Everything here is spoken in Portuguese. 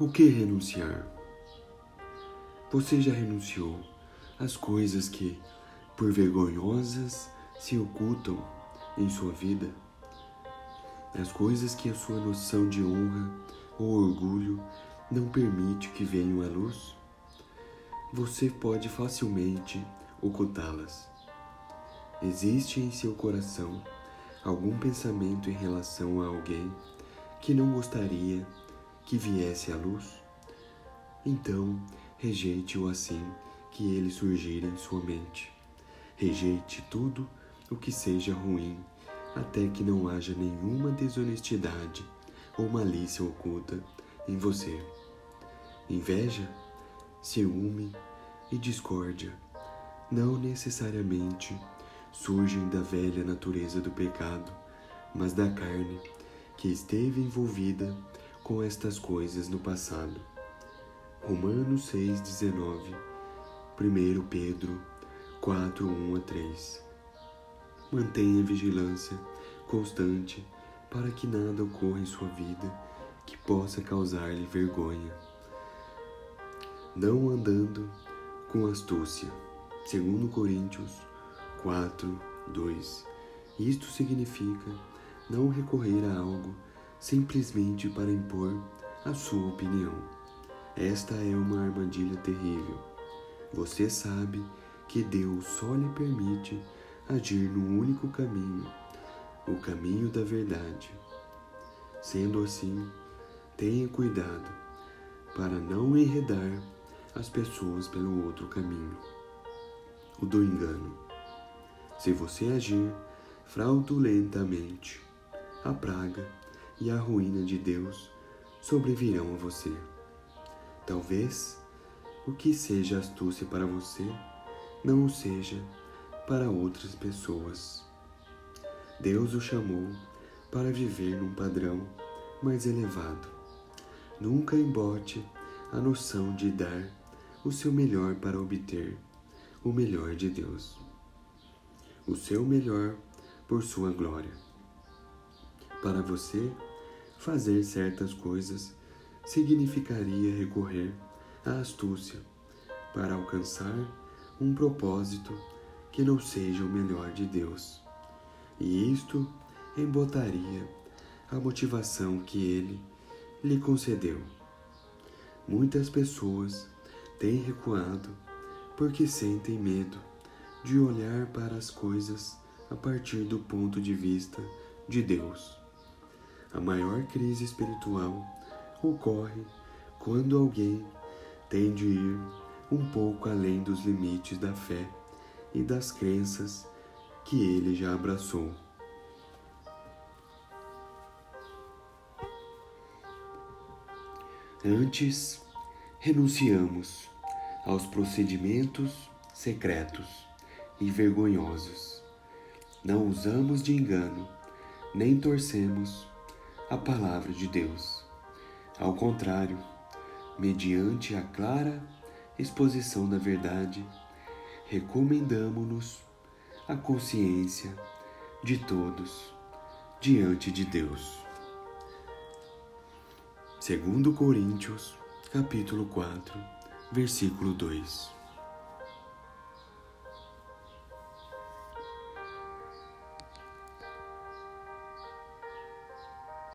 O que renunciar? Você já renunciou às coisas que, por vergonhosas, se ocultam em sua vida? As coisas que a sua noção de honra ou orgulho não permite que venham à luz? Você pode facilmente ocultá-las. Existe em seu coração algum pensamento em relação a alguém que não gostaria que viesse à luz? Então, rejeite-o assim que ele surgir em sua mente. Rejeite tudo o que seja ruim, até que não haja nenhuma desonestidade ou malícia oculta em você. Inveja, ciúme e discórdia não necessariamente surgem da velha natureza do pecado, mas da carne que esteve envolvida com estas coisas no passado. Romanos 6:19, 1 Pedro 4, 1 a 3. Mantenha vigilância constante para que nada ocorra em sua vida que possa causar-lhe vergonha. Não andando com astúcia. Segundo Coríntios 4, 2. Isto significa não recorrer a algo simplesmente para impor a sua opinião. Esta é uma armadilha terrível. Você sabe que Deus só lhe permite agir no único caminho, o caminho da verdade. Sendo assim, tenha cuidado para não enredar as pessoas pelo outro caminho, o do engano. Se você agir fraudulentamente, a praga e a ruína de Deus sobrevirão a você. Talvez o que seja astúcia para você não o seja para outras pessoas. Deus o chamou para viver num padrão mais elevado. Nunca embote a noção de dar o seu melhor para obter o melhor de Deus. O seu melhor por sua glória. Para você, fazer certas coisas significaria recorrer à astúcia para alcançar um propósito que não seja o melhor de Deus. E isto embotaria a motivação que ele lhe concedeu. Muitas pessoas têm recuado porque sentem medo de olhar para as coisas a partir do ponto de vista de Deus. A maior crise espiritual ocorre quando alguém tem de ir um pouco além dos limites da fé e das crenças que ele já abraçou. Antes, renunciamos aos procedimentos secretos e vergonhosos. Não usamos de engano, nem torcemos a palavra de Deus. Ao contrário, mediante a clara exposição da verdade, recomendamos-nos a consciência de todos diante de Deus. Segundo Coríntios, capítulo 4, versículo 2.